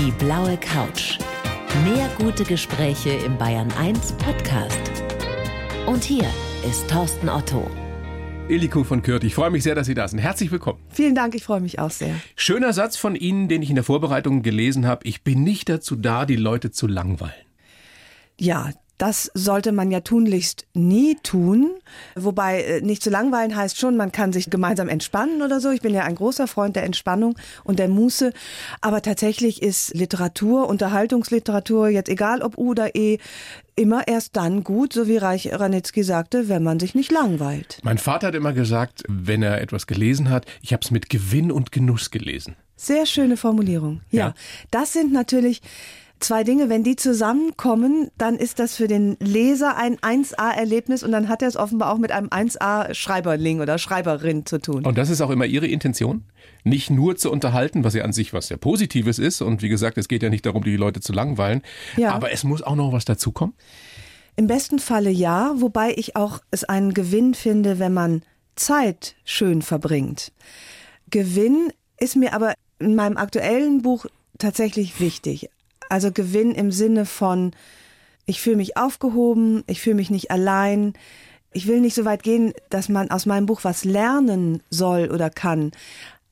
Die blaue Couch. Mehr gute Gespräche im Bayern 1 Podcast. Und hier ist Thorsten Otto. Eliko von Kürth, ich freue mich sehr, dass Sie da sind. Herzlich willkommen. Vielen Dank, ich freue mich auch sehr. Schöner Satz von Ihnen, den ich in der Vorbereitung gelesen habe. Ich bin nicht dazu da, die Leute zu langweilen. Ja, das sollte man ja tunlichst nie tun. Wobei äh, nicht zu langweilen heißt schon, man kann sich gemeinsam entspannen oder so. Ich bin ja ein großer Freund der Entspannung und der Muße. Aber tatsächlich ist Literatur, Unterhaltungsliteratur, jetzt egal ob U oder E, immer erst dann gut, so wie Reich Ranitzky sagte, wenn man sich nicht langweilt. Mein Vater hat immer gesagt, wenn er etwas gelesen hat, ich habe es mit Gewinn und Genuss gelesen. Sehr schöne Formulierung. Ja, ja. das sind natürlich zwei Dinge, wenn die zusammenkommen, dann ist das für den Leser ein 1A-Erlebnis und dann hat er es offenbar auch mit einem 1A-Schreiberling oder Schreiberin zu tun. Und das ist auch immer Ihre Intention? Nicht nur zu unterhalten, was ja an sich was sehr Positives ist. Und wie gesagt, es geht ja nicht darum, die Leute zu langweilen. Ja. Aber es muss auch noch was dazukommen? Im besten Falle ja, wobei ich auch es einen Gewinn finde, wenn man Zeit schön verbringt. Gewinn ist mir aber in meinem aktuellen Buch tatsächlich wichtig. Also Gewinn im Sinne von, ich fühle mich aufgehoben, ich fühle mich nicht allein. Ich will nicht so weit gehen, dass man aus meinem Buch was lernen soll oder kann.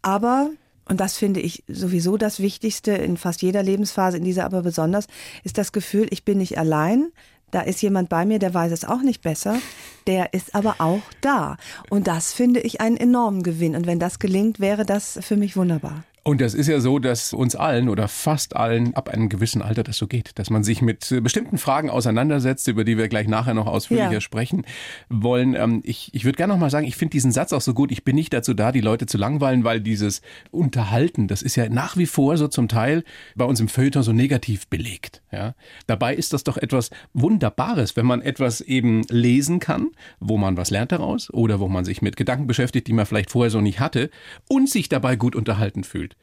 Aber, und das finde ich sowieso das Wichtigste in fast jeder Lebensphase, in dieser aber besonders, ist das Gefühl, ich bin nicht allein. Da ist jemand bei mir, der weiß es auch nicht besser. Der ist aber auch da. Und das finde ich einen enormen Gewinn. Und wenn das gelingt, wäre das für mich wunderbar. Und das ist ja so, dass uns allen oder fast allen ab einem gewissen Alter das so geht, dass man sich mit bestimmten Fragen auseinandersetzt, über die wir gleich nachher noch ausführlicher ja. sprechen wollen. Ähm, ich, ich würde gerne noch mal sagen, ich finde diesen Satz auch so gut. Ich bin nicht dazu da, die Leute zu langweilen, weil dieses Unterhalten, das ist ja nach wie vor so zum Teil bei uns im Feuilleton so negativ belegt. Ja? Dabei ist das doch etwas Wunderbares, wenn man etwas eben lesen kann, wo man was lernt daraus oder wo man sich mit Gedanken beschäftigt, die man vielleicht vorher so nicht hatte und sich dabei gut unterhalten fühlt.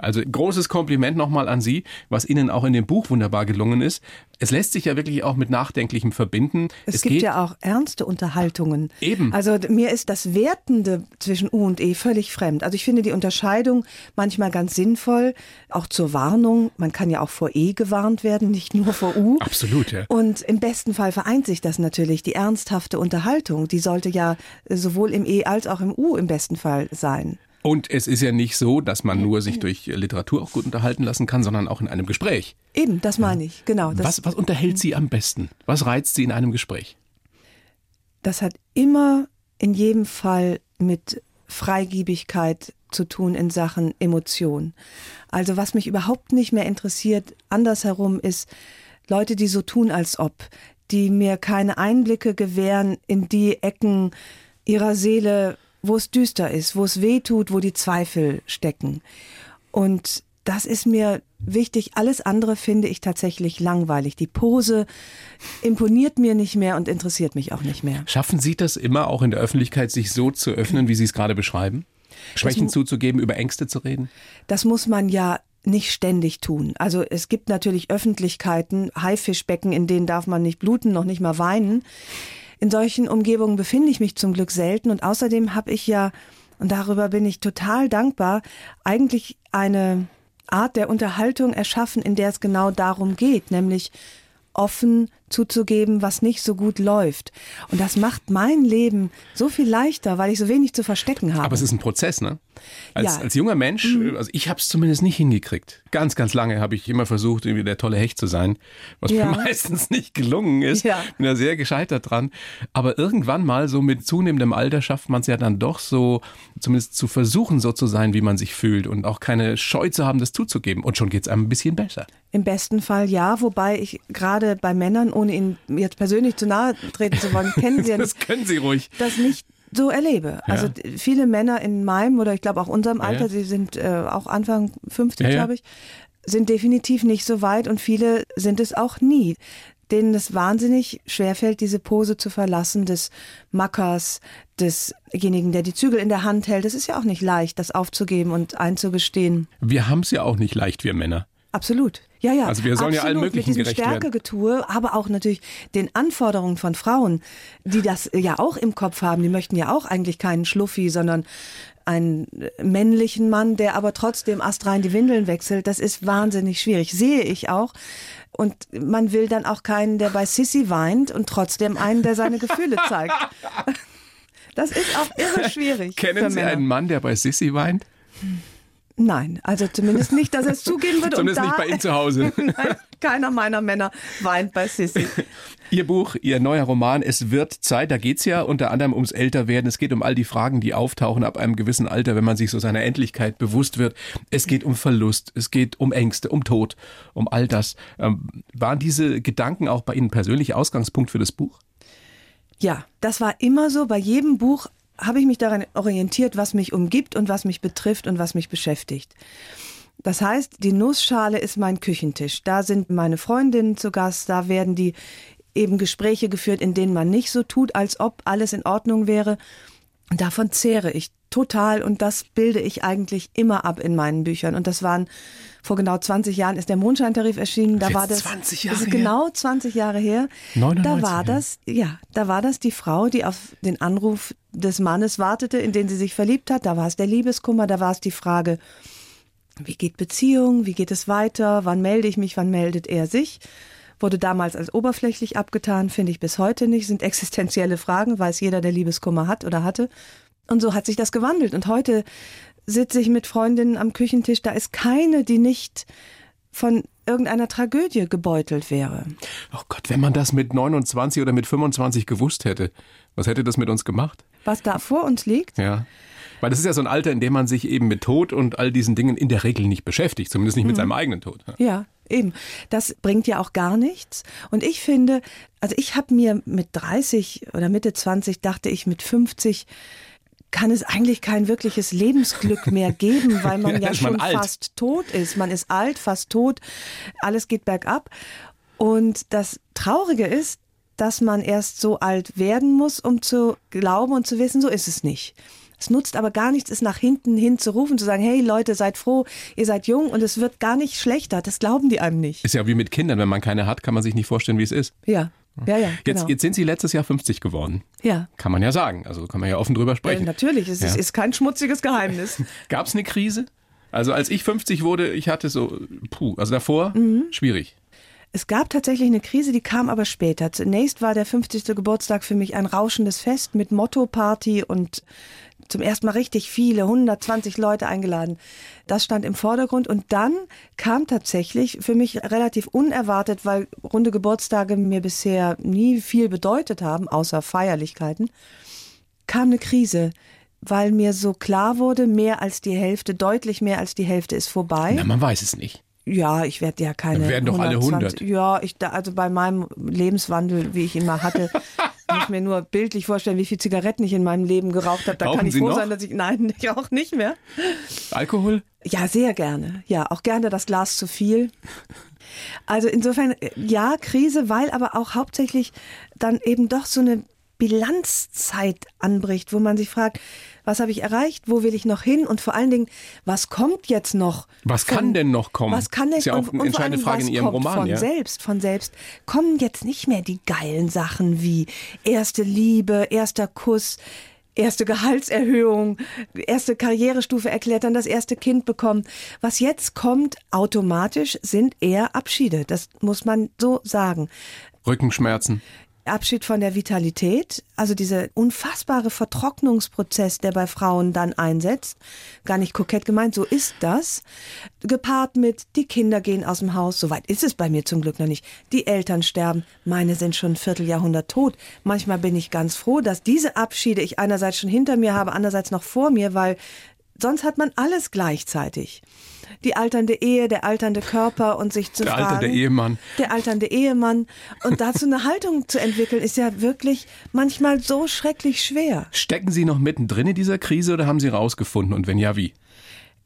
Also großes Kompliment nochmal an Sie, was Ihnen auch in dem Buch wunderbar gelungen ist. Es lässt sich ja wirklich auch mit Nachdenklichem verbinden. Es, es gibt ja auch ernste Unterhaltungen. Eben. Also mir ist das Wertende zwischen U und E völlig fremd. Also ich finde die Unterscheidung manchmal ganz sinnvoll, auch zur Warnung. Man kann ja auch vor E gewarnt werden, nicht nur vor U. Absolut, ja. Und im besten Fall vereint sich das natürlich. Die ernsthafte Unterhaltung, die sollte ja sowohl im E als auch im U im besten Fall sein. Und es ist ja nicht so, dass man nur sich durch Literatur auch gut unterhalten lassen kann, sondern auch in einem Gespräch. Eben, das meine ich, genau. was, was unterhält Sie am besten? Was reizt Sie in einem Gespräch? Das hat immer in jedem Fall mit Freigiebigkeit zu tun in Sachen Emotion. Also was mich überhaupt nicht mehr interessiert, andersherum ist Leute, die so tun, als ob, die mir keine Einblicke gewähren in die Ecken ihrer Seele, wo es düster ist, wo es weh tut, wo die Zweifel stecken. Und das ist mir wichtig. Alles andere finde ich tatsächlich langweilig. Die Pose imponiert mir nicht mehr und interessiert mich auch nicht mehr. Schaffen Sie das immer auch in der Öffentlichkeit, sich so zu öffnen, wie Sie es gerade beschreiben? Schwächen das, zuzugeben, über Ängste zu reden? Das muss man ja nicht ständig tun. Also es gibt natürlich Öffentlichkeiten, Haifischbecken, in denen darf man nicht bluten, noch nicht mal weinen. In solchen Umgebungen befinde ich mich zum Glück selten und außerdem habe ich ja, und darüber bin ich total dankbar, eigentlich eine Art der Unterhaltung erschaffen, in der es genau darum geht, nämlich offen zuzugeben, was nicht so gut läuft. Und das macht mein Leben so viel leichter, weil ich so wenig zu verstecken habe. Aber es ist ein Prozess, ne? Als, ja. als junger Mensch, mhm. also ich habe es zumindest nicht hingekriegt. Ganz, ganz lange habe ich immer versucht, irgendwie der tolle Hecht zu sein, was ja. mir meistens nicht gelungen ist. Ja. Bin da sehr gescheitert dran. Aber irgendwann mal, so mit zunehmendem Alter, schafft man es ja dann doch so, zumindest zu versuchen, so zu sein, wie man sich fühlt und auch keine Scheu zu haben, das zuzugeben. Und schon geht es einem ein bisschen besser. Im besten Fall ja, wobei ich gerade bei Männern ohne Ihnen jetzt persönlich zu nahe treten zu wollen, kennen Sie ja nicht. Das können Sie ruhig. Das nicht so erlebe. Ja. Also viele Männer in meinem oder ich glaube auch unserem Alter, ja. sie sind äh, auch Anfang 50, ja, glaube ich, sind definitiv nicht so weit und viele sind es auch nie denen es wahnsinnig schwerfällt, diese Pose zu verlassen, des Mackers, desjenigen, der die Zügel in der Hand hält. Es ist ja auch nicht leicht, das aufzugeben und einzugestehen. Wir haben es ja auch nicht leicht, wir Männer. Absolut. Ja, ja. Also wir sollen absolut, ja allen möglichen mit diesem Stärkegetue, aber auch natürlich den Anforderungen von Frauen, die das ja auch im Kopf haben. Die möchten ja auch eigentlich keinen Schluffi, sondern einen männlichen Mann, der aber trotzdem astrein die Windeln wechselt. Das ist wahnsinnig schwierig. Sehe ich auch. Und man will dann auch keinen, der bei Sissy weint und trotzdem einen, der seine Gefühle zeigt. Das ist auch irre schwierig. Kennen Sie einen Mann, der bei Sissy weint? Nein, also zumindest nicht, dass er es zugeben wird. zumindest nicht bei Ihnen zu Hause. Nein, keiner meiner Männer weint bei Sissy. Ihr Buch, Ihr neuer Roman, Es wird Zeit, da geht's ja unter anderem ums Älterwerden. Es geht um all die Fragen, die auftauchen ab einem gewissen Alter, wenn man sich so seiner Endlichkeit bewusst wird. Es geht um Verlust, es geht um Ängste, um Tod, um all das. Ähm, waren diese Gedanken auch bei Ihnen persönlich Ausgangspunkt für das Buch? Ja, das war immer so. Bei jedem Buch habe ich mich daran orientiert, was mich umgibt und was mich betrifft und was mich beschäftigt. Das heißt, die Nussschale ist mein Küchentisch. Da sind meine Freundinnen zu Gast, da werden die eben Gespräche geführt, in denen man nicht so tut, als ob alles in Ordnung wäre. Davon zehre ich total und das bilde ich eigentlich immer ab in meinen Büchern. Und das waren vor genau 20 Jahren ist der Mondscheintarif erschienen. Da war das, 20 Jahre ist genau 20 Jahre her. 99, da war das, ja, da war das die Frau, die auf den Anruf des Mannes wartete, in den sie sich verliebt hat. Da war es der Liebeskummer, da war es die Frage, wie geht Beziehung, wie geht es weiter, wann melde ich mich, wann meldet er sich? Wurde damals als oberflächlich abgetan, finde ich bis heute nicht, sind existenzielle Fragen, weiß jeder, der Liebeskummer hat oder hatte. Und so hat sich das gewandelt. Und heute sitze ich mit Freundinnen am Küchentisch, da ist keine, die nicht von irgendeiner Tragödie gebeutelt wäre. Oh Gott, wenn man das mit 29 oder mit 25 gewusst hätte, was hätte das mit uns gemacht? Was da vor uns liegt? Ja. Weil das ist ja so ein Alter, in dem man sich eben mit Tod und all diesen Dingen in der Regel nicht beschäftigt, zumindest nicht mit mhm. seinem eigenen Tod. Ja, eben. Das bringt ja auch gar nichts. Und ich finde, also ich habe mir mit 30 oder Mitte 20 dachte ich mit 50 kann es eigentlich kein wirkliches Lebensglück mehr geben, weil man ja, ja schon man fast tot ist. Man ist alt, fast tot, alles geht bergab. Und das Traurige ist, dass man erst so alt werden muss, um zu glauben und zu wissen, so ist es nicht. Es nutzt aber gar nichts, es nach hinten hin zu rufen, zu sagen, hey Leute, seid froh, ihr seid jung und es wird gar nicht schlechter. Das glauben die einem nicht. Ist ja wie mit Kindern, wenn man keine hat, kann man sich nicht vorstellen, wie es ist. Ja. Ja, ja, jetzt, genau. jetzt sind Sie letztes Jahr 50 geworden. Ja. Kann man ja sagen. Also kann man ja offen drüber sprechen. Ja, natürlich, es ja. ist, ist kein schmutziges Geheimnis. Gab es eine Krise? Also als ich 50 wurde, ich hatte so, puh, also davor mhm. schwierig. Es gab tatsächlich eine Krise, die kam aber später. Zunächst war der 50. Geburtstag für mich ein rauschendes Fest mit Motto-Party und zum ersten Mal richtig viele, 120 Leute eingeladen. Das stand im Vordergrund und dann kam tatsächlich für mich relativ unerwartet, weil runde Geburtstage mir bisher nie viel bedeutet haben, außer Feierlichkeiten, kam eine Krise weil mir so klar wurde, mehr als die Hälfte, deutlich mehr als die Hälfte ist vorbei. Na, man weiß es nicht. Ja, ich werde ja keine. Dann werden doch 120, alle 100. Ja, ich, also bei meinem Lebenswandel, wie ich ihn mal hatte, muss ich mir nur bildlich vorstellen, wie viel Zigaretten ich in meinem Leben geraucht habe. Da Rauchen kann ich Sie froh noch? sein, dass ich. Nein, ich auch nicht mehr. Alkohol? Ja, sehr gerne. Ja, auch gerne das Glas zu viel. Also insofern, ja, Krise, weil aber auch hauptsächlich dann eben doch so eine Bilanzzeit anbricht, wo man sich fragt, was habe ich erreicht, wo will ich noch hin und vor allen Dingen, was kommt jetzt noch? Was von, kann denn noch kommen? Was kann denn das ist ja auch eine entscheidende Frage in Ihrem Roman. Von ja? selbst, von selbst kommen jetzt nicht mehr die geilen Sachen wie erste Liebe, erster Kuss, erste Gehaltserhöhung, erste Karrierestufe erklettern, das erste Kind bekommen. Was jetzt kommt, automatisch sind eher Abschiede. Das muss man so sagen. Rückenschmerzen. Abschied von der Vitalität, also dieser unfassbare Vertrocknungsprozess, der bei Frauen dann einsetzt, gar nicht kokett gemeint, so ist das, gepaart mit, die Kinder gehen aus dem Haus, soweit ist es bei mir zum Glück noch nicht, die Eltern sterben, meine sind schon ein Vierteljahrhundert tot. Manchmal bin ich ganz froh, dass diese Abschiede ich einerseits schon hinter mir habe, andererseits noch vor mir, weil sonst hat man alles gleichzeitig die alternde Ehe, der alternde Körper und sich zu der fragen. Der alternde Ehemann. Der alternde Ehemann. Und dazu eine Haltung zu entwickeln, ist ja wirklich manchmal so schrecklich schwer. Stecken Sie noch mittendrin in dieser Krise oder haben Sie rausgefunden? Und wenn ja, wie?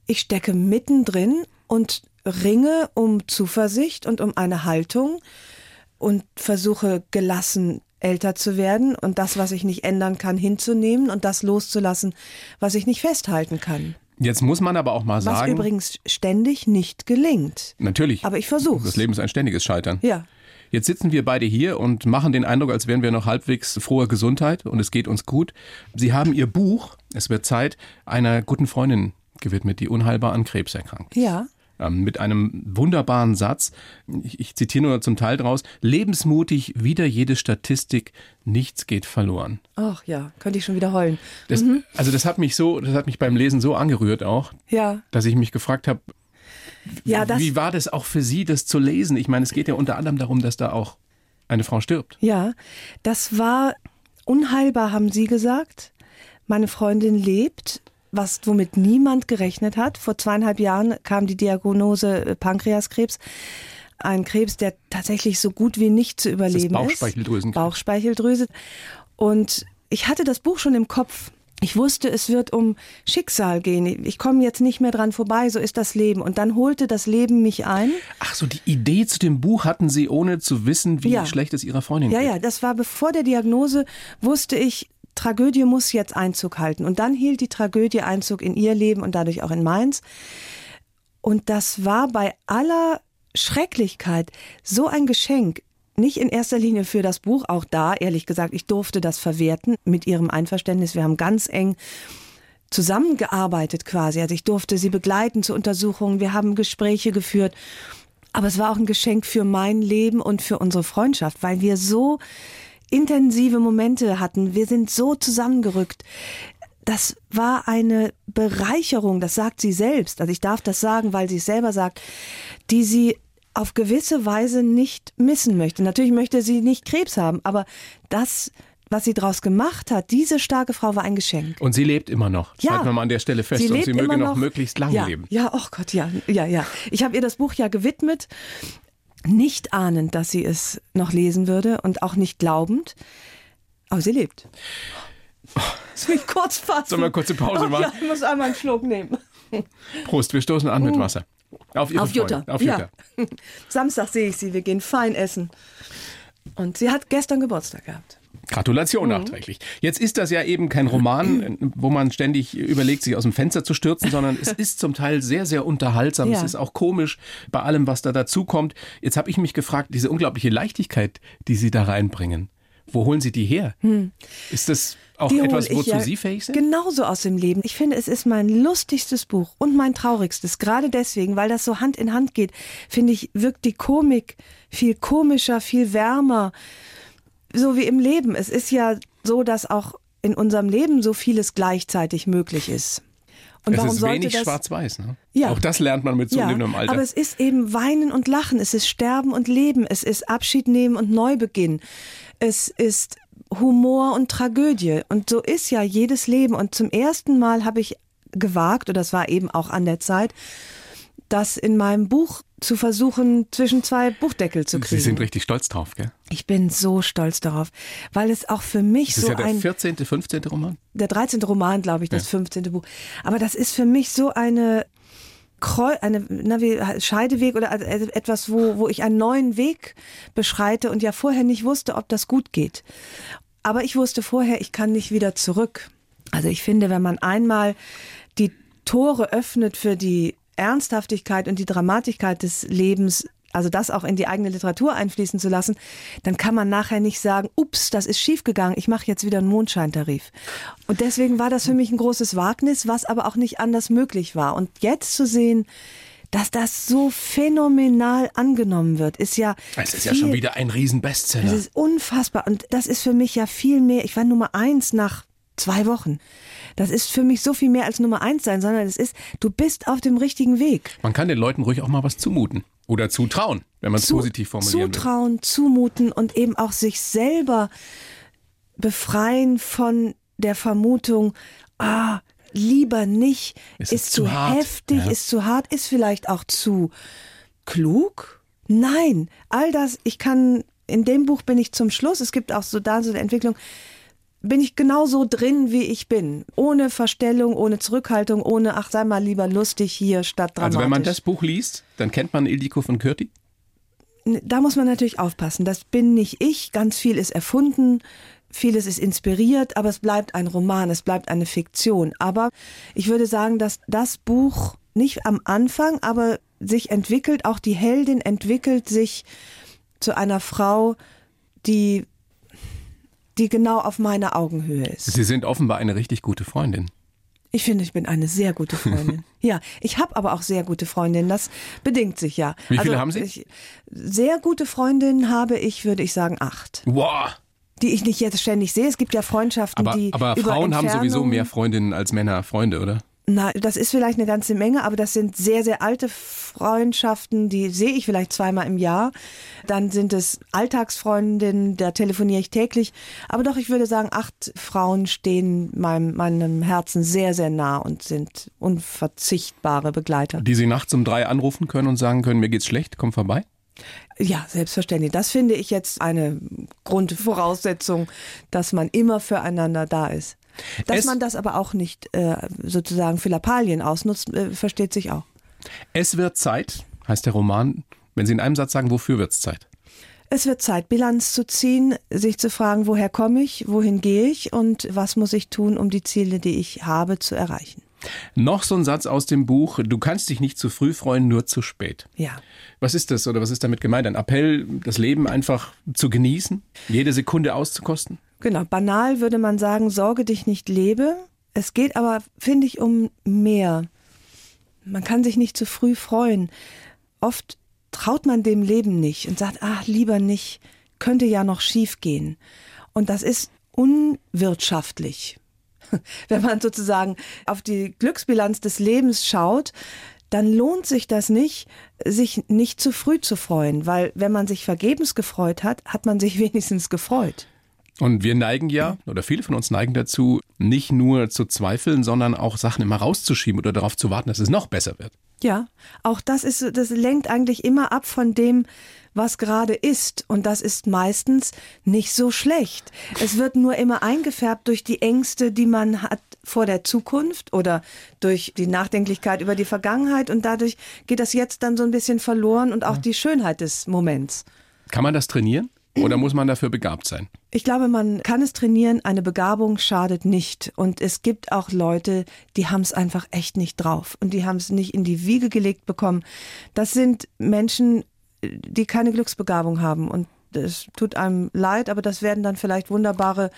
Ich stecke mittendrin und ringe um Zuversicht und um eine Haltung und versuche gelassen älter zu werden und das, was ich nicht ändern kann, hinzunehmen und das loszulassen, was ich nicht festhalten kann. Jetzt muss man aber auch mal sagen. Was übrigens ständig nicht gelingt. Natürlich. Aber ich versuche Das Leben ist ein ständiges Scheitern. Ja. Jetzt sitzen wir beide hier und machen den Eindruck, als wären wir noch halbwegs froher Gesundheit und es geht uns gut. Sie haben Ihr Buch, es wird Zeit, einer guten Freundin gewidmet, die unheilbar an Krebs erkrankt. Ja. Ähm, mit einem wunderbaren Satz, ich, ich zitiere nur zum Teil draus, lebensmutig, wieder jede Statistik, nichts geht verloren. Ach ja, könnte ich schon wieder heulen. Das, mhm. Also das hat mich so, das hat mich beim Lesen so angerührt auch, ja. dass ich mich gefragt habe, ja, wie war das auch für Sie, das zu lesen? Ich meine, es geht ja unter anderem darum, dass da auch eine Frau stirbt. Ja, das war unheilbar, haben Sie gesagt. Meine Freundin lebt was womit niemand gerechnet hat. Vor zweieinhalb Jahren kam die Diagnose äh, Pankreaskrebs. Ein Krebs, der tatsächlich so gut wie nicht zu überleben das ist. Bauchspeicheldrüsenkrebs. Bauchspeicheldrüse. Und ich hatte das Buch schon im Kopf. Ich wusste, es wird um Schicksal gehen. Ich komme jetzt nicht mehr dran vorbei, so ist das Leben. Und dann holte das Leben mich ein. Ach so, die Idee zu dem Buch hatten Sie, ohne zu wissen, wie ja. schlecht es Ihrer Freundin geht. Ja, ja, das war bevor der Diagnose, wusste ich, Tragödie muss jetzt Einzug halten. Und dann hielt die Tragödie Einzug in ihr Leben und dadurch auch in meins. Und das war bei aller Schrecklichkeit so ein Geschenk. Nicht in erster Linie für das Buch, auch da, ehrlich gesagt, ich durfte das verwerten mit ihrem Einverständnis. Wir haben ganz eng zusammengearbeitet quasi. Also ich durfte sie begleiten zur Untersuchung. Wir haben Gespräche geführt. Aber es war auch ein Geschenk für mein Leben und für unsere Freundschaft, weil wir so intensive Momente hatten. Wir sind so zusammengerückt. Das war eine Bereicherung, das sagt sie selbst. Also ich darf das sagen, weil sie es selber sagt, die sie auf gewisse Weise nicht missen möchte. Natürlich möchte sie nicht Krebs haben, aber das was sie daraus gemacht hat, diese starke Frau war ein Geschenk. Und sie lebt immer noch. Ja. halten wir mal an der Stelle fest. Sie und sie möge noch, noch möglichst lange ja. leben. Ja, oh Gott, ja, ja, ja. Ich habe ihr das Buch ja gewidmet nicht ahnend, dass sie es noch lesen würde und auch nicht glaubend. Aber sie lebt. Soll ich kurz fassen? Sollen wir eine kurze Pause machen? Oh, ja, ich muss einmal einen Schluck nehmen. Prost, wir stoßen an mit mm. Wasser. Auf, Ihre Auf Jutta. Auf Jutta. Ja. Samstag sehe ich sie, wir gehen fein essen. Und sie hat gestern Geburtstag gehabt. Gratulation mhm. nachträglich. Jetzt ist das ja eben kein Roman, wo man ständig überlegt, sich aus dem Fenster zu stürzen, sondern es ist zum Teil sehr, sehr unterhaltsam. Ja. Es ist auch komisch bei allem, was da dazukommt. Jetzt habe ich mich gefragt, diese unglaubliche Leichtigkeit, die Sie da reinbringen, wo holen Sie die her? Hm. Ist das auch die etwas, wozu ja Sie fähig sind? Genauso aus dem Leben. Ich finde, es ist mein lustigstes Buch und mein traurigstes. Gerade deswegen, weil das so Hand in Hand geht, finde ich, wirkt die Komik viel komischer, viel wärmer so wie im Leben. Es ist ja so, dass auch in unserem Leben so vieles gleichzeitig möglich ist. Und es warum ist wenig schwarz-weiß. Ne? Ja. Auch das lernt man mit zunehmendem ja, Alter. Aber es ist eben Weinen und Lachen, es ist Sterben und Leben, es ist Abschied nehmen und Neubeginn. Es ist Humor und Tragödie. Und so ist ja jedes Leben. Und zum ersten Mal habe ich gewagt, und das war eben auch an der Zeit, das in meinem Buch zu versuchen, zwischen zwei Buchdeckel zu kriegen. Sie sind richtig stolz drauf, gell? Ich bin so stolz darauf, weil es auch für mich das so ist ja der 14., 15. Roman? Der 13. Roman, glaube ich, das ja. 15. Buch. Aber das ist für mich so eine eine na, wie, Scheideweg oder also etwas, wo, wo ich einen neuen Weg beschreite und ja vorher nicht wusste, ob das gut geht. Aber ich wusste vorher, ich kann nicht wieder zurück. Also ich finde, wenn man einmal die Tore öffnet für die Ernsthaftigkeit und die Dramatigkeit des Lebens also das auch in die eigene Literatur einfließen zu lassen, dann kann man nachher nicht sagen, ups, das ist schiefgegangen, ich mache jetzt wieder einen Mondscheintarif. Und deswegen war das für mich ein großes Wagnis, was aber auch nicht anders möglich war. Und jetzt zu sehen, dass das so phänomenal angenommen wird, ist ja. Es ist viel, ja schon wieder ein Riesenbestseller. Das ist unfassbar. Und das ist für mich ja viel mehr. Ich war Nummer eins nach zwei Wochen. Das ist für mich so viel mehr als Nummer eins sein, sondern es ist, du bist auf dem richtigen Weg. Man kann den Leuten ruhig auch mal was zumuten. Oder zutrauen, wenn man es Zu, positiv formulieren Zutrauen, will. zumuten und eben auch sich selber befreien von der Vermutung, ah, lieber nicht, ist, ist zu, zu heftig, ja. ist zu hart, ist vielleicht auch zu klug. Nein, all das, ich kann, in dem Buch bin ich zum Schluss, es gibt auch so da so eine Entwicklung, bin ich genauso drin, wie ich bin. Ohne Verstellung, ohne Zurückhaltung, ohne, ach, sei mal lieber lustig hier statt dramatisch. Also wenn man das Buch liest, dann kennt man Ildiko von Kürti? Da muss man natürlich aufpassen. Das bin nicht ich. Ganz viel ist erfunden. Vieles ist inspiriert, aber es bleibt ein Roman, es bleibt eine Fiktion. Aber ich würde sagen, dass das Buch nicht am Anfang, aber sich entwickelt, auch die Heldin entwickelt sich zu einer Frau, die, die genau auf meiner Augenhöhe ist. Sie sind offenbar eine richtig gute Freundin. Ich finde, ich bin eine sehr gute Freundin. ja, ich habe aber auch sehr gute Freundinnen. Das bedingt sich ja. Wie viele also, haben Sie? Ich, sehr gute Freundinnen habe ich, würde ich sagen, acht. Wow die ich nicht jetzt ständig sehe. Es gibt ja Freundschaften, aber, die. Aber Frauen haben sowieso mehr Freundinnen als Männer Freunde, oder? Na, das ist vielleicht eine ganze Menge, aber das sind sehr, sehr alte Freundschaften, die sehe ich vielleicht zweimal im Jahr. Dann sind es Alltagsfreundinnen, da telefoniere ich täglich. Aber doch, ich würde sagen, acht Frauen stehen meinem, meinem Herzen sehr, sehr nah und sind unverzichtbare Begleiter. Die Sie nachts um drei anrufen können und sagen können, mir geht's schlecht, komm vorbei? Ja, selbstverständlich. Das finde ich jetzt eine Grundvoraussetzung, dass man immer füreinander da ist. Dass es man das aber auch nicht äh, sozusagen für Lappalien ausnutzt, äh, versteht sich auch. Es wird Zeit, heißt der Roman. Wenn Sie in einem Satz sagen, wofür wird es Zeit? Es wird Zeit, Bilanz zu ziehen, sich zu fragen, woher komme ich, wohin gehe ich und was muss ich tun, um die Ziele, die ich habe, zu erreichen. Noch so ein Satz aus dem Buch, du kannst dich nicht zu früh freuen, nur zu spät. Ja. Was ist das oder was ist damit gemeint? Ein Appell, das Leben einfach zu genießen, jede Sekunde auszukosten? Genau, banal würde man sagen, sorge dich nicht lebe. Es geht aber, finde ich, um mehr. Man kann sich nicht zu früh freuen. Oft traut man dem Leben nicht und sagt, ach, lieber nicht, könnte ja noch schief gehen. Und das ist unwirtschaftlich. wenn man sozusagen auf die Glücksbilanz des Lebens schaut, dann lohnt sich das nicht, sich nicht zu früh zu freuen, weil wenn man sich vergebens gefreut hat, hat man sich wenigstens gefreut. Und wir neigen ja, oder viele von uns neigen dazu, nicht nur zu zweifeln, sondern auch Sachen immer rauszuschieben oder darauf zu warten, dass es noch besser wird. Ja, auch das ist, das lenkt eigentlich immer ab von dem, was gerade ist. Und das ist meistens nicht so schlecht. Es wird nur immer eingefärbt durch die Ängste, die man hat vor der Zukunft oder durch die Nachdenklichkeit über die Vergangenheit. Und dadurch geht das jetzt dann so ein bisschen verloren und auch die Schönheit des Moments. Kann man das trainieren? Oder muss man dafür begabt sein? Ich glaube, man kann es trainieren. Eine Begabung schadet nicht. Und es gibt auch Leute, die haben es einfach echt nicht drauf. Und die haben es nicht in die Wiege gelegt bekommen. Das sind Menschen, die keine Glücksbegabung haben. Und es tut einem leid, aber das werden dann vielleicht wunderbare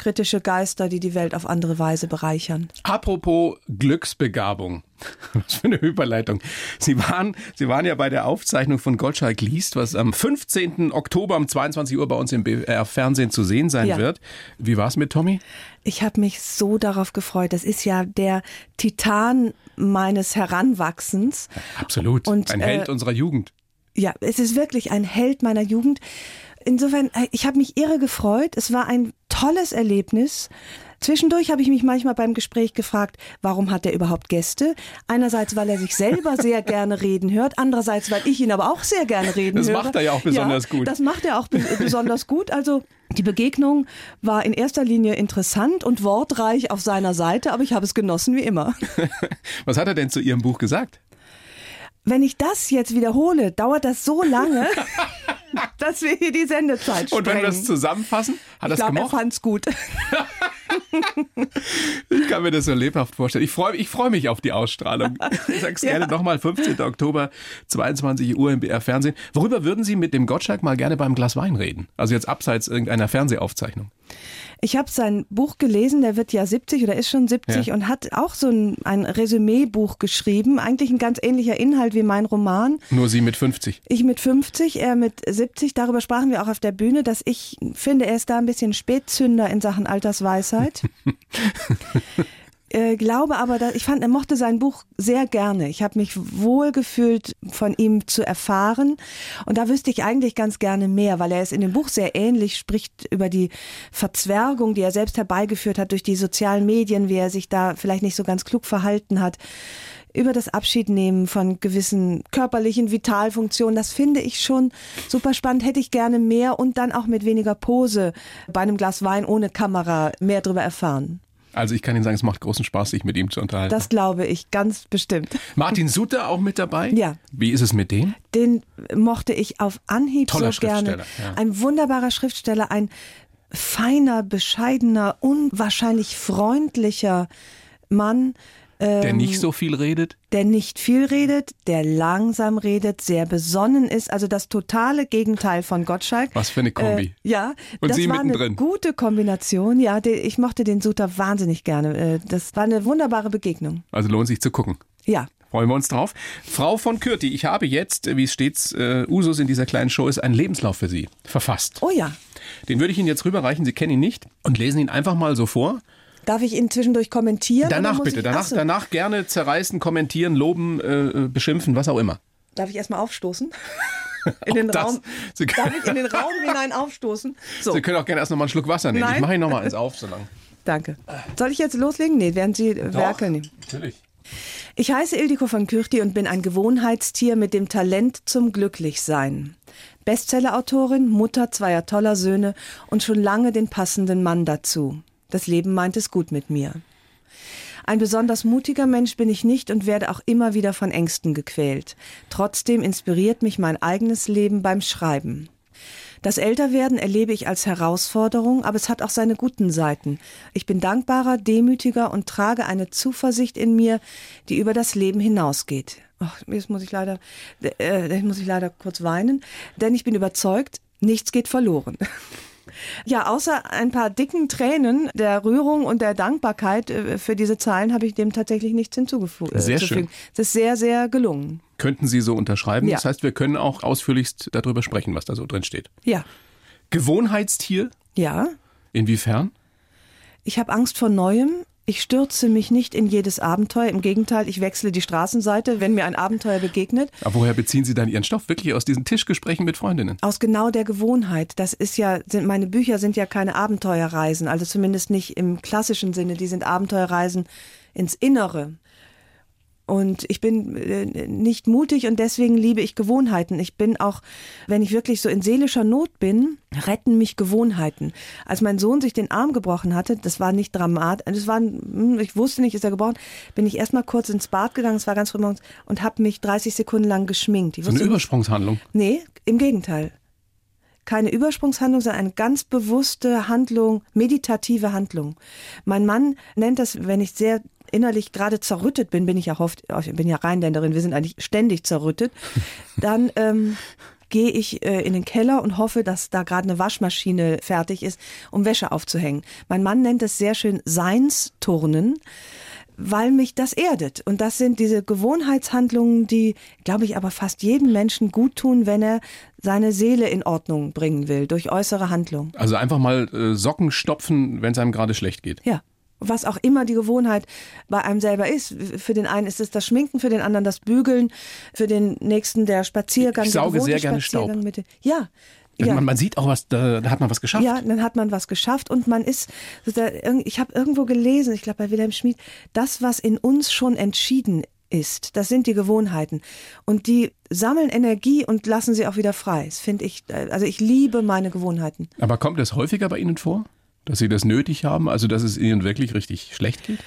kritische Geister, die die Welt auf andere Weise bereichern. Apropos Glücksbegabung. Was für eine Überleitung. Sie waren, Sie waren ja bei der Aufzeichnung von Gottschalk liest, was am 15. Oktober um 22 Uhr bei uns im BR Fernsehen zu sehen sein ja. wird. Wie war es mit Tommy? Ich habe mich so darauf gefreut. Das ist ja der Titan meines Heranwachsens. Absolut. Und, Ein Held äh, unserer Jugend. Ja, es ist wirklich ein Held meiner Jugend. Insofern, äh, ich habe mich irre gefreut. Es war ein tolles Erlebnis. Zwischendurch habe ich mich manchmal beim Gespräch gefragt, warum hat er überhaupt Gäste? Einerseits, weil er sich selber sehr gerne reden hört, andererseits, weil ich ihn aber auch sehr gerne reden das höre. Das macht er ja auch besonders ja, gut. Das macht er auch besonders gut. Also die Begegnung war in erster Linie interessant und wortreich auf seiner Seite, aber ich habe es genossen wie immer. Was hat er denn zu Ihrem Buch gesagt? Wenn ich das jetzt wiederhole, dauert das so lange, dass wir hier die Sendezeit sprengen. Und wenn wir das zusammenfassen, hat ich das gemocht? Er fand's gut. ich kann mir das so lebhaft vorstellen. Ich freue ich freu mich auf die Ausstrahlung. Ich sag's ja. gerne nochmal, 15. Oktober, 22 Uhr im BR Fernsehen. Worüber würden Sie mit dem Gottschalk mal gerne beim Glas Wein reden? Also jetzt abseits irgendeiner Fernsehaufzeichnung. Ich habe sein Buch gelesen, der wird ja 70 oder ist schon 70 ja. und hat auch so ein, ein Resümee-Buch geschrieben. Eigentlich ein ganz ähnlicher Inhalt wie mein Roman. Nur Sie mit 50. Ich mit 50, er mit 70. Darüber sprachen wir auch auf der Bühne, dass ich finde, er ist da ein bisschen Spätzünder in Sachen Altersweisheit. Äh, glaube aber, dass, ich fand, er mochte sein Buch sehr gerne. Ich habe mich wohl gefühlt, von ihm zu erfahren. Und da wüsste ich eigentlich ganz gerne mehr, weil er es in dem Buch sehr ähnlich spricht über die Verzwergung, die er selbst herbeigeführt hat durch die sozialen Medien, wie er sich da vielleicht nicht so ganz klug verhalten hat über das Abschiednehmen von gewissen körperlichen Vitalfunktionen. Das finde ich schon super spannend. Hätte ich gerne mehr und dann auch mit weniger Pose bei einem Glas Wein ohne Kamera mehr darüber erfahren. Also ich kann Ihnen sagen, es macht großen Spaß, sich mit ihm zu unterhalten. Das glaube ich, ganz bestimmt. Martin Sutter auch mit dabei? Ja. Wie ist es mit dem? Den mochte ich auf Anhieb Toller so gerne. Ja. Ein wunderbarer Schriftsteller, ein feiner, bescheidener, unwahrscheinlich freundlicher Mann, Ähm, der nicht so viel redet? Der nicht viel redet, der langsam redet, sehr besonnen ist. Also das totale Gegenteil von Gottschalk. Was für eine Kombi. Äh, ja, Und das Sie war mittendrin. eine gute Kombination. Ja, ich mochte den Suter wahnsinnig gerne. Äh, das war eine wunderbare Begegnung. Also lohnt sich zu gucken. Ja. Freuen wir uns drauf. Frau von Kürti, ich habe jetzt, wie es stets äh, Usus in dieser kleinen Show ist, einen Lebenslauf für Sie verfasst. Oh ja. Den würde ich Ihnen jetzt rüberreichen. Sie kennen ihn nicht und lesen ihn einfach mal so vor. Darf ich ihn zwischendurch kommentieren? Danach bitte. Danach, Achso. danach gerne zerreißen, kommentieren, loben, äh, beschimpfen, was auch immer. Darf ich erstmal aufstoßen? In den. Raum. Sie Darf ich in den Raum hinein aufstoßen? So, Sie können auch gerne erst noch mal einen Schluck Wasser nehmen. Nein. Ich mache Ihnen noch mal eins auf, so lang. danke. Soll ich jetzt loslegen? Nee, während Sie äh, werkeln. Natürlich. Ich heiße Ildiko von Kürti und bin ein Gewohnheitstier mit dem Talent zum Glücklichsein. Bestsellerautorin, Mutter zweier toller Söhne und schon lange den passenden Mann dazu. Das Leben meint es gut mit mir. Ein besonders mutiger Mensch bin ich nicht und werde auch immer wieder von Ängsten gequält. Trotzdem inspiriert mich mein eigenes Leben beim Schreiben. Das Älterwerden erlebe ich als Herausforderung, aber es hat auch seine guten Seiten. Ich bin dankbarer, demütiger und trage eine Zuversicht in mir, die über das Leben hinausgeht. Ach, jetzt muss ich leider, äh, jetzt muss ich leider kurz weinen, denn ich bin überzeugt, nichts geht verloren. Ja, außer ein paar dicken Tränen der Rührung und der Dankbarkeit äh, für diese Zahlen habe ich dem tatsächlich nichts hinzugefügt. Sehr schön. Es ist sehr, sehr gelungen. Könnten Sie so unterschreiben? Ja. Das heißt, wir können auch ausführlichst darüber sprechen, was da so drin steht. Ja. Gewohnheitstier? Ja. Inwiefern? Ich habe Angst vor Neuem. Ich stürze mich nicht in jedes Abenteuer. Im Gegenteil, ich wechsle die Straßenseite, wenn mir ein Abenteuer begegnet. Aber woher beziehen Sie dann Ihren Stoff? Wirklich aus diesen Tischgesprächen mit Freundinnen? Aus genau der Gewohnheit. Das ist ja, sind, meine Bücher sind ja keine Abenteuerreisen, also zumindest nicht im klassischen Sinne. Die sind Abenteuerreisen ins Innere. Und ich bin äh, nicht mutig und deswegen liebe ich Gewohnheiten. Ich bin auch, wenn ich wirklich so in seelischer Not bin, retten mich Gewohnheiten. Als mein Sohn sich den Arm gebrochen hatte, das war nicht dramatisch, das war, hm, ich wusste nicht, ist er gebrochen, bin ich erstmal kurz ins Bad gegangen, es war ganz früh morgens, und habe mich 30 Sekunden lang geschminkt. Ich So eine Übersprungshandlung. Nee, im Gegenteil. Keine Übersprungshandlung, sondern eine ganz bewusste Handlung, meditative Handlung. Mein Mann nennt das, wenn ich sehr innerlich gerade zerrüttet bin, bin ich ja oft, ich bin ja Rheinländerin, wir sind eigentlich ständig zerrüttet, dann ähm, gehe ich äh, in den Keller und hoffe, dass da gerade eine Waschmaschine fertig ist, um Wäsche aufzuhängen. Mein Mann nennt es sehr schön Seinsturnen weil mich das erdet. Und das sind diese Gewohnheitshandlungen, die, glaube ich, aber fast jedem Menschen gut tun, wenn er seine Seele in Ordnung bringen will, durch äußere Handlung. Also einfach mal äh, Socken stopfen, wenn es einem gerade schlecht geht. Ja. Was auch immer die Gewohnheit bei einem selber ist. Für den einen ist es das Schminken, für den anderen das Bügeln, für den nächsten der Spaziergang. Ich sauge sehr gerne Staub. Mit ja. Ja. Man, man sieht auch was, da, da hat man was geschafft. Ja, dann hat man was geschafft und man ist, ich habe irgendwo gelesen, ich glaube bei Wilhelm Schmid, das, was in uns schon entschieden ist, das sind die Gewohnheiten. Und die sammeln Energie und lassen sie auch wieder frei. Das finde ich, also ich liebe meine Gewohnheiten. Aber kommt es häufiger bei Ihnen vor, dass Sie das nötig haben, also dass es Ihnen wirklich richtig schlecht geht?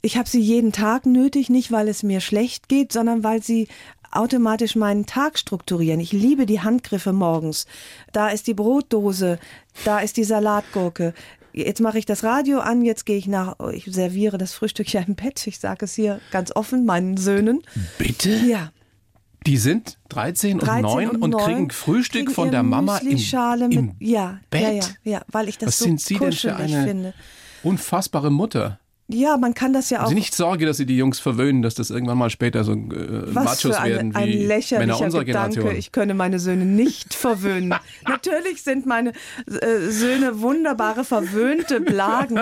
Ich habe sie jeden Tag nötig, nicht weil es mir schlecht geht, sondern weil sie automatisch meinen Tag strukturieren. Ich liebe die Handgriffe morgens. Da ist die Brotdose, da ist die Salatgurke. Jetzt mache ich das Radio an, jetzt gehe ich nach, ich serviere das Frühstück ja im Bett. Ich sage es hier ganz offen meinen Söhnen. Bitte? Ja. Die sind 13 und 13 9 und, und neun, kriegen Frühstück kriegen von der Mama im, im mit, ja, Bett. ja, ja, ja, weil ich das Was so sind Sie denn für eine finde. unfassbare Mutter? Ja, man kann das ja auch Sie nicht Sorge, dass Sie die Jungs verwöhnen, dass das irgendwann mal später so äh, Was Machos für ein, werden ein wie Männer lächerlicher unserer Gedanke. Generation? Ich könne meine Söhne nicht verwöhnen. Natürlich sind meine äh, Söhne wunderbare verwöhnte Blagen.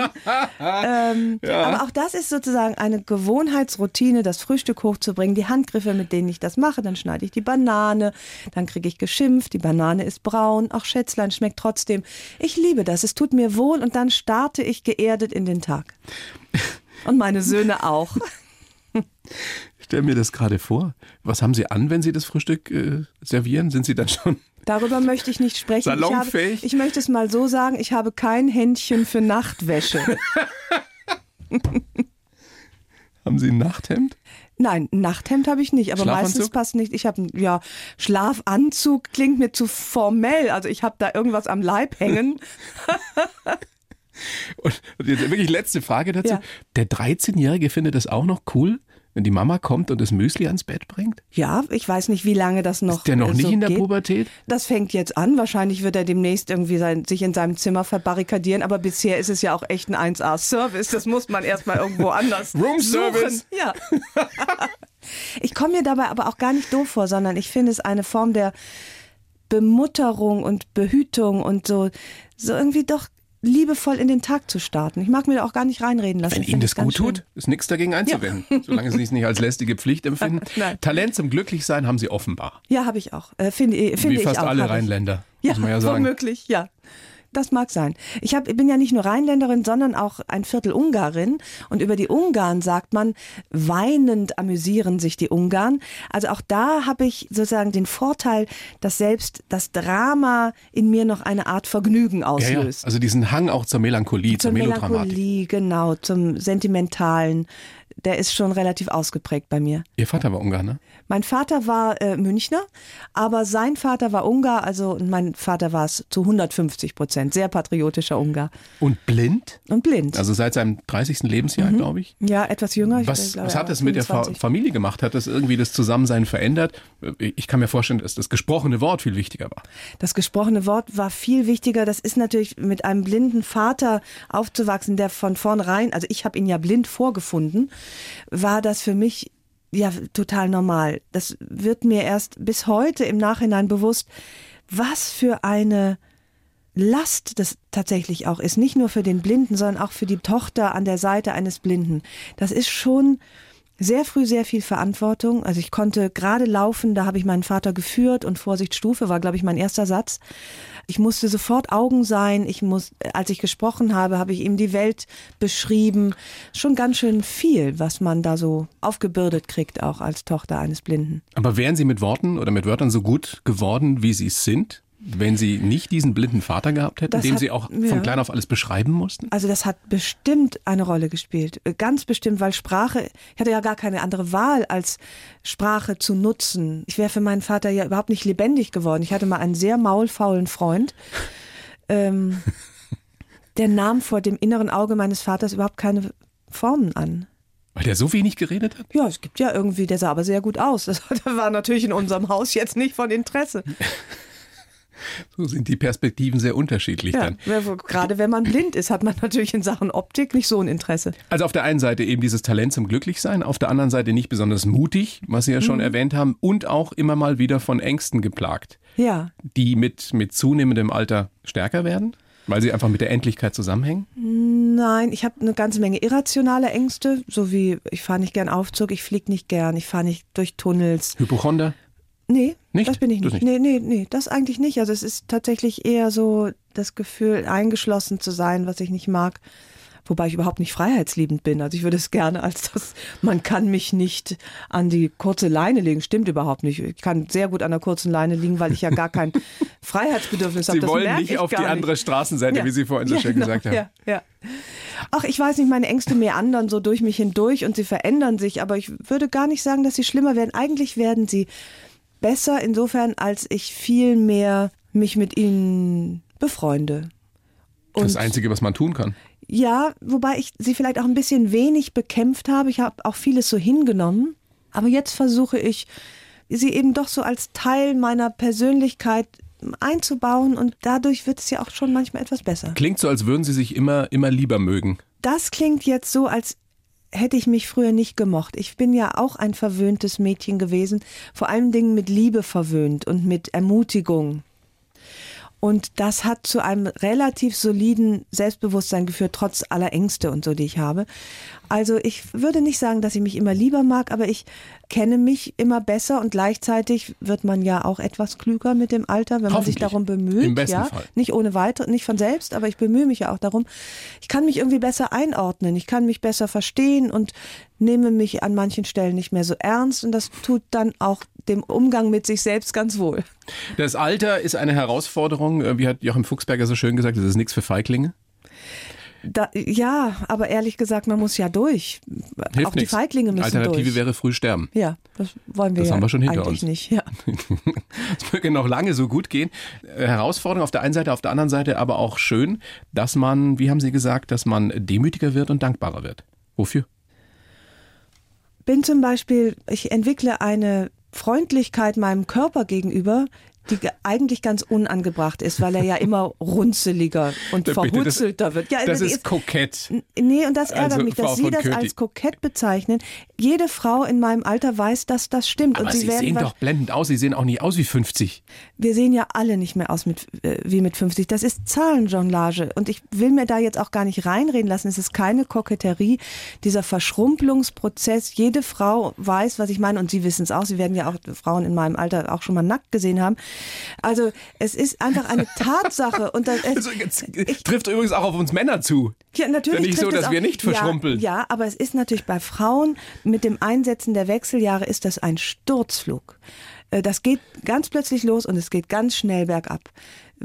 ähm, Aber auch das ist sozusagen eine Gewohnheitsroutine, das Frühstück hochzubringen, die Handgriffe, mit denen ich das mache. Dann schneide ich die Banane, dann kriege ich geschimpft, die Banane ist braun, auch Schätzlein schmeckt trotzdem. Ich liebe das, es tut mir wohl und dann starte ich geerdet in den Tag. Und meine Söhne auch. Ich stelle mir das gerade vor. Was haben Sie an, wenn Sie das Frühstück äh, servieren? Sind Sie dann schon Darüber möchte ich nicht sprechen. Salonfähig? Ich, habe, ich möchte es mal so sagen, ich habe kein Händchen für Nachtwäsche. Haben Sie ein Nachthemd? Nein, ein Nachthemd habe ich nicht, aber meistens passt nicht. Ich habe ja Schlafanzug klingt mir zu formell, also ich habe da irgendwas am Leib hängen. Und jetzt wirklich letzte Frage dazu. Ja. Der 13-Jährige findet das auch noch cool, wenn die Mama kommt und das Müsli ans Bett bringt? Ja, ich weiß nicht, wie lange das noch. Ist der noch äh, nicht so in der geht. Pubertät? Das fängt jetzt an. Wahrscheinlich wird er demnächst irgendwie sein, sich in seinem Zimmer verbarrikadieren. Aber bisher ist es ja auch echt ein 1A-Service. Das muss man erstmal irgendwo anders Room suchen. Service. Ja. ich komme mir dabei aber auch gar nicht doof vor, sondern ich finde es eine Form der Bemutterung und Behütung und so, so irgendwie doch liebevoll in den Tag zu starten. Ich mag mir da auch gar nicht reinreden lassen. Wenn Ihnen das gut tut, schön. ist nichts dagegen einzuwenden. Solange Sie es nicht als lästige Pflicht empfinden. Nein. Talent zum Glücklichsein haben Sie offenbar. Ja, habe ich auch. Äh, finde finde Wie ich fast auch. alle. Rheinländer, Ja, muss man ja sagen. womöglich, ja. Das mag sein. Ich hab, bin ja nicht nur Rheinländerin, sondern auch ein Viertel Ungarin. Und über die Ungarn sagt man, weinend amüsieren sich die Ungarn. Also auch da habe ich sozusagen den Vorteil, dass selbst das Drama in mir noch eine Art Vergnügen Ja, auslöst. ja. Also diesen Hang auch zur Melancholie, zur, Zur Melodramatik. Melancholie, genau, zum Sentimentalen. Der ist schon relativ ausgeprägt bei mir. Ihr Vater war Ungar, ne? Mein Vater war äh, Münchner, aber sein Vater war Ungar, also mein Vater war es zu 150 Prozent, sehr patriotischer Ungar Und blind? und blind. Also seit seinem 30. Lebensjahr, Mhm. glaube ich. ja, etwas jünger. Ich Was, glaube, was hat das mit der Fa 25. Familie gemacht? Hat das irgendwie das Zusammensein verändert? Ich kann mir vorstellen, dass das gesprochene Wort viel wichtiger war. Das gesprochene Wort war viel wichtiger. Das ist natürlich mit einem blinden Vater aufzuwachsen, der von vornherein, also ich habe ihn ja blind vorgefunden, war das für mich ja total normal. Das wird mir erst bis heute im Nachhinein bewusst, was für eine Last das tatsächlich auch ist. Nicht nur für den Blinden, sondern auch für die Tochter an der Seite eines Blinden. Das ist schon sehr früh sehr viel Verantwortung. Also ich konnte gerade laufen, da habe ich meinen Vater geführt und Vorsicht Stufe war, glaube ich, mein erster Satz. Ich musste sofort Augen sein. Ich muss, als ich gesprochen habe, habe ich ihm die Welt beschrieben. Schon ganz schön viel, was man da so aufgebürdet kriegt, auch als Tochter eines Blinden. Aber wären Sie mit Worten oder mit Wörtern so gut geworden, wie Sie es sind, wenn Sie nicht diesen blinden Vater gehabt hätten, Das dem hat- Sie auch ja. von klein auf alles beschreiben mussten? Also das hat bestimmt eine Rolle gespielt. Ganz bestimmt, weil Sprache, ich hatte ja gar keine andere Wahl, als Sprache zu nutzen. Ich wäre für meinen Vater ja überhaupt nicht lebendig geworden. Ich hatte mal einen sehr maulfaulen Freund. Ähm, der nahm vor dem inneren Auge meines Vaters überhaupt keine Formen an. Weil der so wenig geredet hat? Ja, es gibt ja irgendwie, der sah aber sehr gut aus. Das war natürlich in unserem Haus jetzt nicht von Interesse. So sind die Perspektiven sehr unterschiedlich Ja, dann. gerade wenn man blind ist, hat man natürlich in Sachen Optik nicht so ein Interesse. Also auf der einen Seite eben dieses Talent zum Glücklichsein, auf der anderen Seite nicht besonders mutig, was Sie ja Mhm. schon erwähnt haben, und auch immer mal wieder von Ängsten geplagt, Ja, die mit, mit zunehmendem Alter stärker werden, weil sie einfach mit der Endlichkeit zusammenhängen. Nein, ich habe eine ganze Menge irrationale Ängste, so wie ich fahre nicht gern Aufzug, ich fliege nicht gern, ich fahre nicht durch Tunnels. Hypochonder? Nee, Nicht? das bin ich nicht. nicht. Nee, nee, nee, das eigentlich nicht. Also es ist tatsächlich eher so das Gefühl, eingeschlossen zu sein, was ich nicht mag. Wobei ich überhaupt nicht freiheitsliebend bin. Also ich würde es gerne als das, man kann mich nicht an die kurze Leine legen. Stimmt überhaupt nicht. Ich kann sehr gut an der kurzen Leine liegen, weil ich ja gar kein Freiheitsbedürfnis habe. Sie wollen nicht ich auf die andere nicht. Straßenseite, Ja. wie Sie vorhin so Ja, schön genau, gesagt haben. Ja, ja. Ach, ich weiß nicht, meine Ängste meandern so durch mich hindurch und sie verändern sich, aber ich würde gar nicht sagen, dass sie schlimmer werden. Eigentlich werden sie besser insofern, als ich viel mehr mich mit ihnen befreunde. Das ist das Und- Einzige, was man tun kann. Ja, wobei ich sie vielleicht auch ein bisschen wenig bekämpft habe. Ich habe auch vieles so hingenommen. Aber jetzt versuche ich, sie eben doch so als Teil meiner Persönlichkeit einzubauen und dadurch wird es ja auch schon manchmal etwas besser. Klingt so, als würden Sie sich immer, immer lieber mögen. Das klingt jetzt so, als hätte ich mich früher nicht gemocht. Ich bin ja auch ein verwöhntes Mädchen gewesen, vor allen Dingen mit Liebe verwöhnt und mit Ermutigung. Und das hat zu einem relativ soliden Selbstbewusstsein geführt, trotz aller Ängste und so, die ich habe. Also ich würde nicht sagen, dass ich mich immer lieber mag, aber ich kenne mich immer besser und gleichzeitig wird man ja auch etwas klüger mit dem Alter, wenn man sich darum bemüht. Im besten ja, Fall. nicht ohne weiter, nicht von selbst, aber ich bemühe mich ja auch darum. Ich kann mich irgendwie besser einordnen, ich kann mich besser verstehen und nehme mich an manchen Stellen nicht mehr so ernst und das tut dann auch dem Umgang mit sich selbst ganz wohl. Das Alter ist eine Herausforderung. Äh, Wie hat Joachim Fuchsberger so schön gesagt, das ist nichts für Feiglinge. Da, ja, aber ehrlich gesagt, man muss ja durch. Hilft Auch die nichts. Feiglinge müssen Alternative durch. wäre früh sterben. ja, das wollen wir Das ja haben wir schon hinter uns. nicht. Ja. Es möge noch lange so gut gehen. Äh, Herausforderung auf der einen Seite, auf der anderen Seite aber auch schön, dass man, wie haben Sie gesagt, dass man demütiger wird und dankbarer wird. Wofür? bin zum Beispiel, ich entwickle eine Freundlichkeit meinem Körper gegenüber, die ge- eigentlich ganz unangebracht ist, weil er ja immer runzeliger und das- verhutzelter wird. Ja, Das die ist kokett. Nee, und das ärgert Also, mich, Frau dass Sie das Kürti- als kokett bezeichnen. Jede Frau in meinem Alter weiß, dass das stimmt. Aber und Sie, Sie sehen doch blendend aus. Sie sehen auch nicht aus wie 50. wir sehen ja alle nicht mehr aus mit, äh, wie mit 50. Das ist Zahlenjonglage. Und ich will mir da jetzt auch gar nicht reinreden lassen. Es ist keine Koketterie. Dieser Verschrumpelungsprozess. Jede Frau weiß, was ich meine. Und Sie wissen es auch. Sie werden ja auch Frauen in meinem Alter auch schon mal nackt gesehen haben. Also es ist einfach eine Tatsache. Und das, Also, jetzt, trifft übrigens auch auf uns Männer zu. Ja, natürlich. Nicht so, dass wir nicht verschrumpeln. Ja, ja, aber es ist natürlich bei Frauen mit dem Einsetzen der Wechseljahre ist das ein Sturzflug. Äh, Das geht ganz plötzlich los und es geht ganz schnell bergab.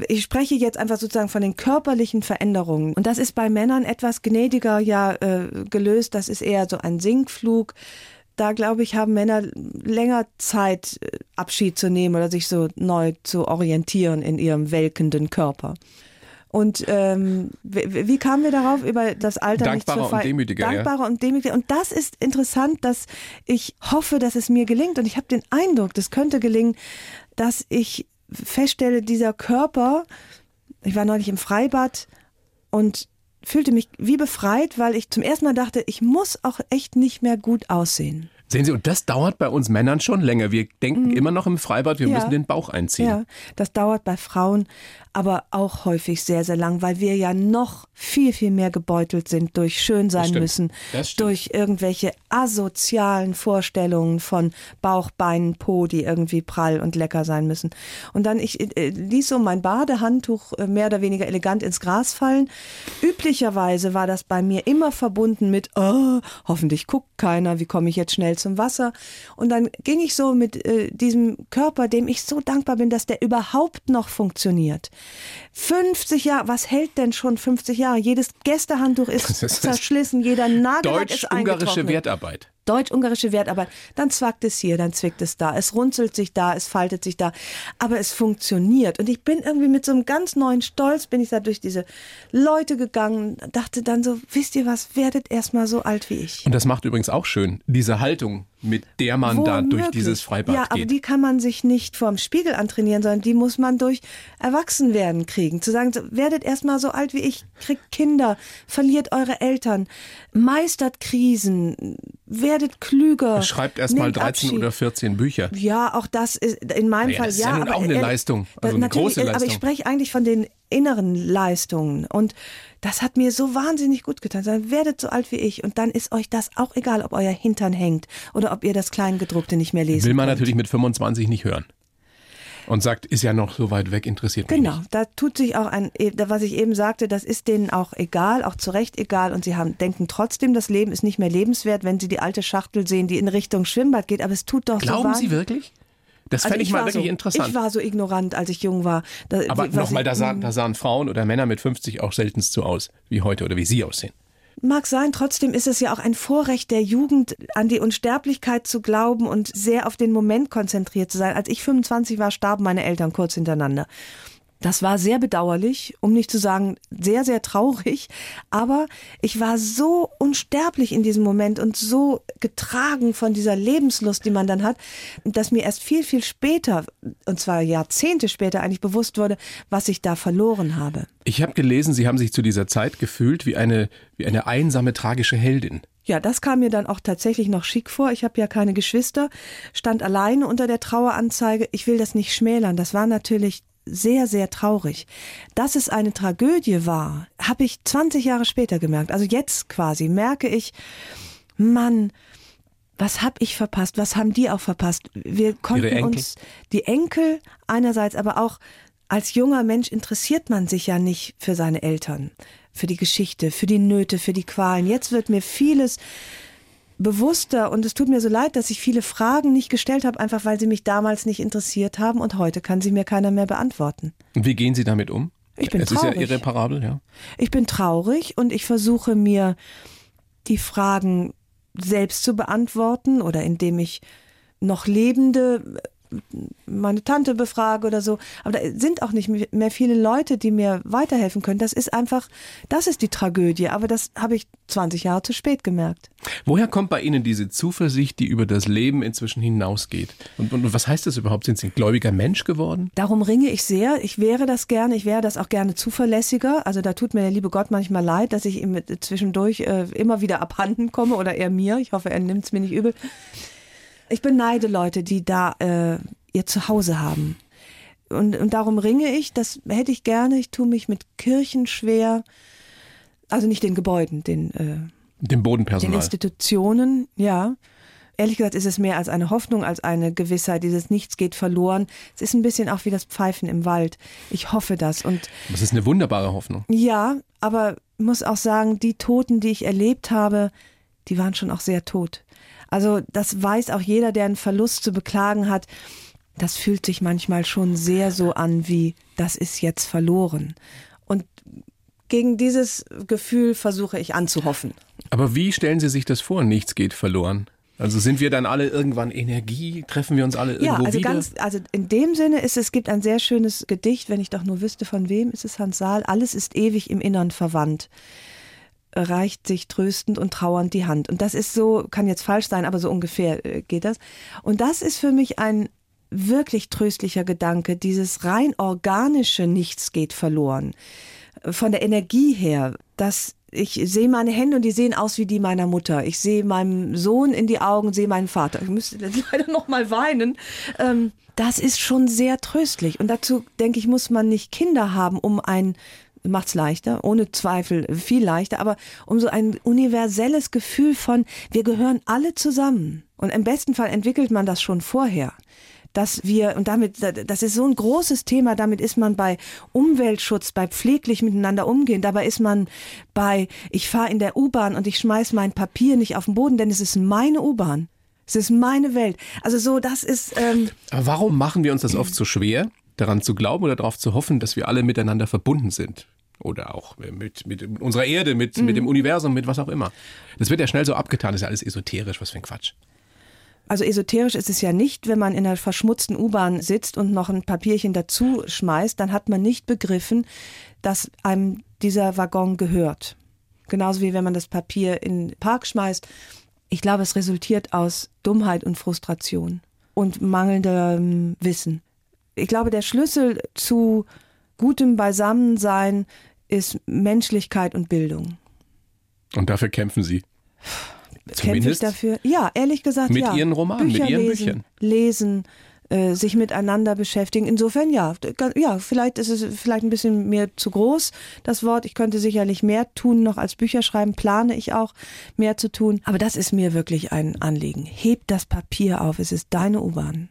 Ich spreche jetzt einfach sozusagen von den körperlichen Veränderungen. Und das ist bei Männern etwas gnädiger ja äh, gelöst. Das ist eher so ein Sinkflug. Da glaube ich, haben Männer länger Zeit, äh, Abschied zu nehmen oder sich so neu zu orientieren in ihrem welkenden Körper. Und ähm, wie, wie kamen wir darauf über das Alter nicht Dankbarer zu ver- und demütiger, ja. Dankbarer und demütiger. Und das ist interessant, dass ich hoffe, dass es mir gelingt. Und ich habe den Eindruck, das könnte gelingen, dass ich feststelle, dieser Körper, ich war neulich im Freibad und fühlte mich wie befreit, weil ich zum ersten Mal dachte, ich muss auch echt nicht mehr gut aussehen. Sehen Sie, und das dauert bei uns Männern schon länger. Wir denken immer noch im Freibad, wir Mhm. Ja. müssen den Bauch einziehen. Ja, das dauert bei Frauen aber auch häufig sehr, sehr lang, weil wir ja noch viel, viel mehr gebeutelt sind durch schön sein müssen, durch irgendwelche asozialen Vorstellungen von Bauch, Beinen, Po, die irgendwie prall und lecker sein müssen. Und dann, ich äh, ließ so mein Badehandtuch äh, mehr oder weniger elegant ins Gras fallen. Üblicherweise war das bei mir immer verbunden mit, oh, hoffentlich guckt keiner, wie komme ich jetzt schnell zum Wasser? Und dann ging ich so mit äh, diesem Körper, dem ich so dankbar bin, dass der überhaupt noch funktioniert. 50 Jahre, was hält denn schon 50 Jahre? Jedes Gästehandtuch ist ist- zerschlissen, jeder Nagellack ist Deutsch-ungarische eingetrocknet. Wertarbeit. Deutsch-ungarische Wertarbeit. Dann zwackt es hier, dann zwickt es da. Es runzelt sich da, es faltet sich da. Aber es funktioniert. Und ich bin irgendwie mit so einem ganz neuen Stolz, bin ich da durch diese Leute gegangen, dachte dann so, wisst ihr was, werdet erst mal so alt wie ich. Und das macht übrigens auch schön, diese Haltung, mit der man da durch dieses Freibad Ja, aber geht. die kann man sich nicht vorm Spiegel antrainieren, sondern die muss man durch Erwachsenwerden kriegen. Zu sagen, werdet erst mal so alt wie ich, kriegt Kinder, verliert eure Eltern, meistert Krisen, werdet klüger. Schreibt erst mal nehmt 13 Abschied. oder 14 Bücher. Ja, auch das ist in meinem Naja, Fall das ist ja. ja aber auch eine Leistung, also eine große äh, Aber ich Leistung. spreche eigentlich von den inneren Leistungen und das hat mir so wahnsinnig gut getan. Dann werdet so alt wie ich und dann ist euch das auch egal, ob euer Hintern hängt oder ob ihr das Kleingedruckte nicht mehr lesen Will man könnt. natürlich mit 25 nicht hören. Und sagt, ist ja noch so weit weg, interessiert mich Genau, nicht. da tut sich auch ein, eh, was ich eben sagte, das ist denen auch egal, auch zu Recht egal und sie haben, denken trotzdem, das Leben ist nicht mehr lebenswert, wenn sie die alte Schachtel sehen, die in Richtung Schwimmbad geht, aber es tut doch so Glauben Sie wirklich? Das Also fände ich, mal war wirklich so, interessant. Ich war so ignorant, als ich jung war. Da, Aber nochmal, ich- da, sahen- da sahen Frauen oder Männer mit 50 auch seltenst so aus wie heute oder wie Sie aussehen. Mag sein, trotzdem ist es ja auch ein Vorrecht der Jugend, an die Unsterblichkeit zu glauben und sehr auf den Moment konzentriert zu sein. Als ich 25 war, starben meine Eltern kurz hintereinander. Das war sehr bedauerlich, um nicht zu sagen sehr, sehr traurig. Aber ich war so unsterblich in diesem Moment und so getragen von dieser Lebenslust, die man dann hat, dass mir erst viel, viel später, und zwar Jahrzehnte später eigentlich bewusst wurde, was ich da verloren habe. Ich habe gelesen, Sie haben sich zu dieser Zeit gefühlt wie eine, wie eine einsame, tragische Heldin. Ja, das kam mir dann auch tatsächlich noch schick vor. Ich habe ja keine Geschwister, stand alleine unter der Traueranzeige. Ich will das nicht schmälern. Das war natürlich sehr, sehr traurig. Dass es eine Tragödie war, habe ich 20 Jahre später gemerkt. Also jetzt quasi merke ich, Mann, was hab ich verpasst? Was haben die auch verpasst? Wir konnten uns die Enkel einerseits, aber auch als junger Mensch interessiert man sich ja nicht für seine Eltern, für die Geschichte, für die Nöte, für die Qualen. Jetzt wird mir vieles bewusster und es tut mir so leid, dass ich viele Fragen nicht gestellt habe, einfach weil sie mich damals nicht interessiert haben und heute kann sie mir keiner mehr beantworten. Und wie gehen Sie damit um? Ich bin es traurig. ist ja irreparabel, ja. Ich bin traurig und ich versuche mir die Fragen selbst zu beantworten oder indem ich noch Lebende meine Tante befrage oder so. Aber da sind auch nicht mehr viele Leute, die mir weiterhelfen können. Das ist einfach, das ist die Tragödie. Aber das habe ich 20 Jahre zu spät gemerkt. Woher kommt bei Ihnen diese Zuversicht, die über das Leben inzwischen hinausgeht? Und, und was heißt das überhaupt? Sind Sie ein gläubiger Mensch geworden? Darum ringe ich sehr. Ich wäre das gerne. Ich wäre das auch gerne zuverlässiger. Also da tut mir der liebe Gott manchmal leid, dass ich ihm zwischendurch äh, immer wieder abhanden komme oder er mir. Ich hoffe, er nimmt es mir nicht übel. Ich beneide Leute, die da äh, ihr Zuhause haben. Und, und darum ringe ich, das hätte ich gerne. Ich tue mich mit Kirchen schwer. Also nicht den Gebäuden, den, äh, dem Bodenpersonal. Den Institutionen, ja. Ehrlich gesagt ist es mehr als eine Hoffnung, als eine Gewissheit. Dieses Nichts geht verloren. Es ist ein bisschen auch wie das Pfeifen im Wald. Ich hoffe das. Und das ist eine wunderbare Hoffnung. Ja, aber ich muss auch sagen, die Toten, die ich erlebt habe, die waren schon auch sehr tot. Also das weiß auch jeder, der einen Verlust zu beklagen hat. Das fühlt sich manchmal schon sehr so an wie, das ist jetzt verloren. Und gegen dieses Gefühl versuche ich anzuhoffen. Aber wie stellen Sie sich das vor, nichts geht verloren? Also sind wir dann alle irgendwann Energie? Treffen wir uns alle irgendwo ja, also wieder? Ganz, also in dem Sinne ist es gibt ein sehr schönes Gedicht, wenn ich doch nur wüsste von wem, ist es Hans Saal. Alles ist ewig im Innern verwandt reicht sich tröstend und trauernd die Hand. Und das ist so, kann jetzt falsch sein, aber so ungefähr äh, geht das. Und das ist für mich ein wirklich tröstlicher Gedanke. Dieses rein organische Nichts geht verloren. Von der Energie her, dass ich sehe meine Hände und die sehen aus wie die meiner Mutter. Ich sehe meinem Sohn in die Augen, sehe meinen Vater. Ich müsste leider noch mal weinen. Ähm, das ist schon sehr tröstlich. Und dazu denke ich, muss man nicht Kinder haben, um ein macht's leichter, ohne Zweifel viel leichter, aber um so ein universelles Gefühl von, wir gehören alle zusammen. Und im besten Fall entwickelt man das schon vorher dass wir, und damit, das ist so ein großes Thema, damit ist man bei Umweltschutz, bei pfleglich miteinander umgehen, dabei ist man bei, ich fahre in der U-Bahn und ich schmeiß mein Papier nicht auf den Boden, denn es ist meine U-Bahn. Es ist meine Welt. Also so, das ist. Ähm Aber warum machen wir uns das oft so schwer, daran zu glauben oder darauf zu hoffen, dass wir alle miteinander verbunden sind? Oder auch mit, mit unserer Erde, mit, mhm. mit dem Universum, mit was auch immer. Das wird ja schnell so abgetan, das ist ja alles esoterisch, was für ein Quatsch. Also esoterisch ist es ja nicht, wenn man in einer verschmutzten U-Bahn sitzt und noch ein Papierchen dazu schmeißt, dann hat man nicht begriffen, dass einem dieser Waggon gehört. Genauso wie wenn man das Papier in den Park schmeißt. Ich glaube, es resultiert aus Dummheit und Frustration und mangelndem Wissen. Ich glaube, der Schlüssel zu gutem Beisammensein ist Menschlichkeit und Bildung. Und dafür kämpfen Sie? Kämpfe ich dafür? Ja, ehrlich gesagt, mit ja. Ihren Romanen, Bücher mit Ihren lesen, Büchern. Lesen, äh, sich miteinander beschäftigen. Insofern ja, ja, vielleicht ist es vielleicht ein bisschen mir zu groß, das Wort. Ich könnte sicherlich mehr tun noch als Bücher schreiben, plane ich auch mehr zu tun. Aber das ist mir wirklich ein Anliegen. Heb das Papier auf, es ist deine U-Bahn.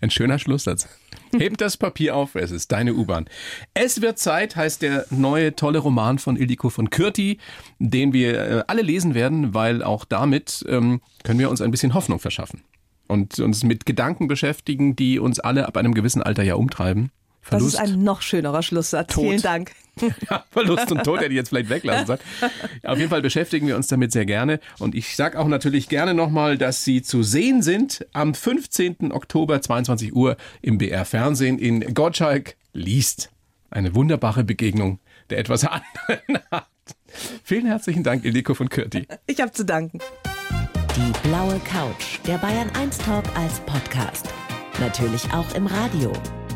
Ein schöner Schlusssatz. Heb das Papier auf, es ist deine U-Bahn. Es wird Zeit heißt der neue tolle Roman von Ildiko von Kürti, den wir äh, alle lesen werden, weil auch damit ähm, können wir uns ein bisschen Hoffnung verschaffen und uns mit Gedanken beschäftigen, die uns alle ab einem gewissen Alter ja umtreiben. Verlust, das ist ein noch schönerer Schlusssatz. Tod. Vielen Dank. Ja, Verlust und Tod hätte ich jetzt vielleicht weglassen sollen. Auf jeden Fall beschäftigen wir uns damit sehr gerne. Und ich sage auch natürlich gerne nochmal, dass Sie zu sehen sind am 15. Oktober 22 Uhr im BR Fernsehen in Gottschalk liest. Eine wunderbare Begegnung der etwas anderen Art. Vielen herzlichen Dank, Ildiko von Kürti. Ich habe zu danken. Die blaue Couch, der Bayern 1 Talk als Podcast. Natürlich auch im Radio.